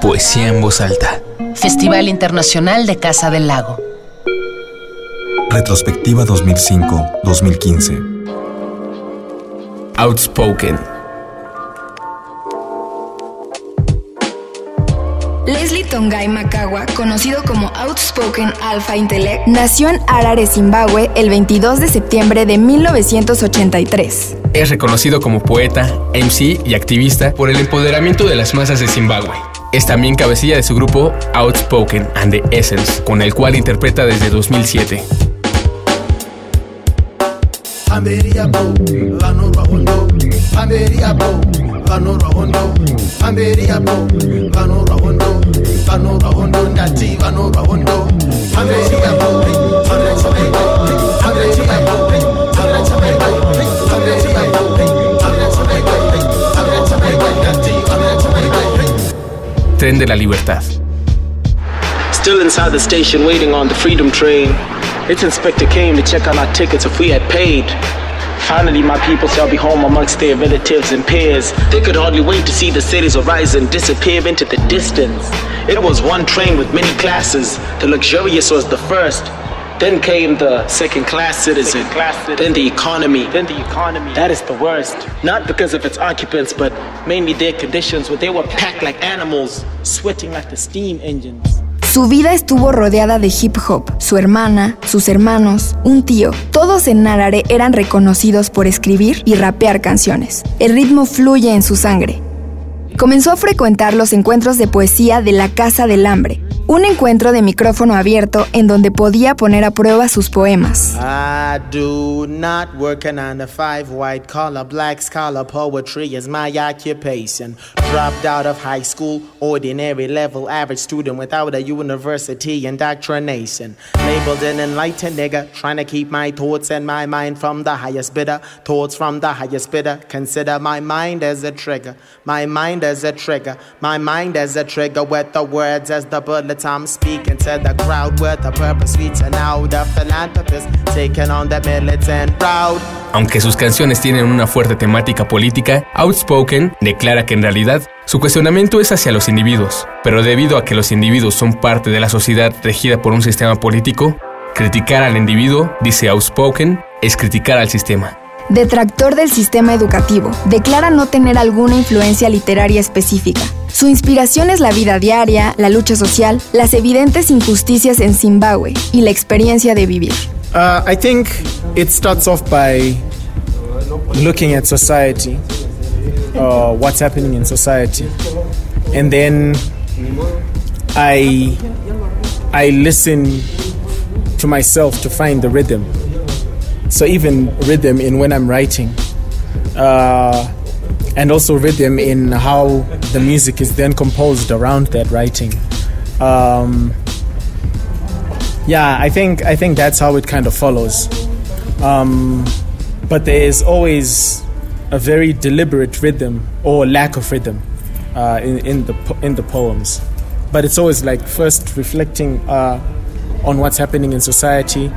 Poesía en voz alta. Festival Internacional de Casa del Lago. Retrospectiva 2005-2015. Outspoken. Leslie Tongai Makawa, conocido como Outspoken Alpha Intellect, nació en Harare, Zimbabue, el 22 de septiembre de 1983. Es reconocido como poeta, MC y activista por el empoderamiento de las masas de Zimbabue. Es también cabecilla de su grupo Outspoken and the Essence, con el cual interpreta desde 2007. Tren de la Libertad. Still inside the station waiting on the freedom train. Its inspector came to check on our tickets if we had paid. Finally, my people shall be home amongst their relatives and peers. They could hardly wait to see the city's horizon disappear into the distance. It was one train with many classes. The luxurious was the first. Then came the second class citizen. Then the economy. Then the economy. That is the worst. Not because of its occupants, but mainly their conditions where they were packed like animals, sweating like the steam engines. Su vida estuvo rodeada de hip hop. Su hermana, sus hermanos, un tío, todos en Narare eran reconocidos por escribir y rapear canciones. El ritmo fluye en su sangre. Comenzó a frecuentar los encuentros de poesía de la Casa del Hambre, un encuentro de micrófono abierto en donde podía poner a prueba sus poemas. Trigger. I'm speaking to the crowd with the purpose, reaching out the philanthropist, taking on the militant route. Aunque sus canciones tienen una fuerte temática política, Outspoken declara que en realidad su cuestionamiento es hacia los individuos, pero debido a que los individuos son parte de la sociedad regida por un sistema político, criticar al individuo, dice Outspoken, es criticar al sistema. Detractor del sistema educativo, declara no tener alguna influencia literaria específica. Su inspiración es la vida diaria, la lucha social, las evidentes injusticias en Zimbabue y la experiencia de vivir. Uh, I think it starts off by looking at society, uh, what's happening in society, and then I I listen to myself to find the rhythm. So even rhythm in when I'm writing, uh, and also rhythm in how the music is then composed around that writing. Um, yeah, I think I think that's how it kind of follows. Um, but there is always a very deliberate rhythm or lack of rhythm uh, in, in the in the poems. But it's always like first reflecting uh, on what's happening in society,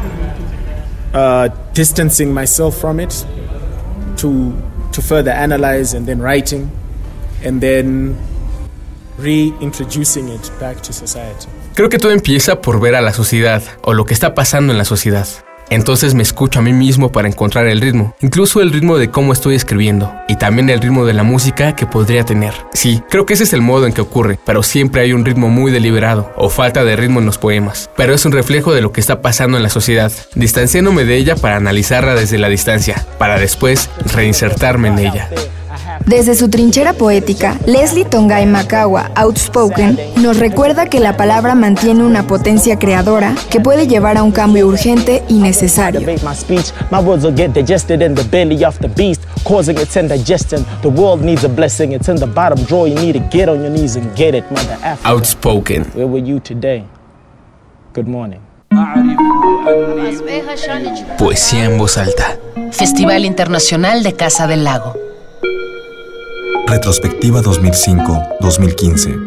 uh, distancing myself from it, to to further analyze, and then writing, and then reintroducing it back to society. Creo que todo empieza por ver a la sociedad o lo que está pasando en la sociedad. Entonces me escucho a mí mismo para encontrar el ritmo, incluso el ritmo de cómo estoy escribiendo y también el ritmo de la música que podría tener. Sí, creo que ese es el modo en que ocurre, pero siempre hay un ritmo muy deliberado o falta de ritmo en los poemas, pero es un reflejo de lo que está pasando en la sociedad, distanciándome de ella para analizarla desde la distancia, para después reinsertarme en ella. Desde su trinchera poética, Leslie Tongai Makawa, Outspoken, nos recuerda que la palabra mantiene una potencia creadora que puede llevar a un cambio urgente y necesario. Debate my speech, my words will get digested in the belly of the beast, causing its indigestion. The world needs a blessing. It's in the bottom drawer. You need to get on your knees and get it, mother Africa. Outspoken. Where were you today? Good morning. Poesía en voz alta. Festival Internacional de Casa del Lago. Retrospectiva 2005-2015.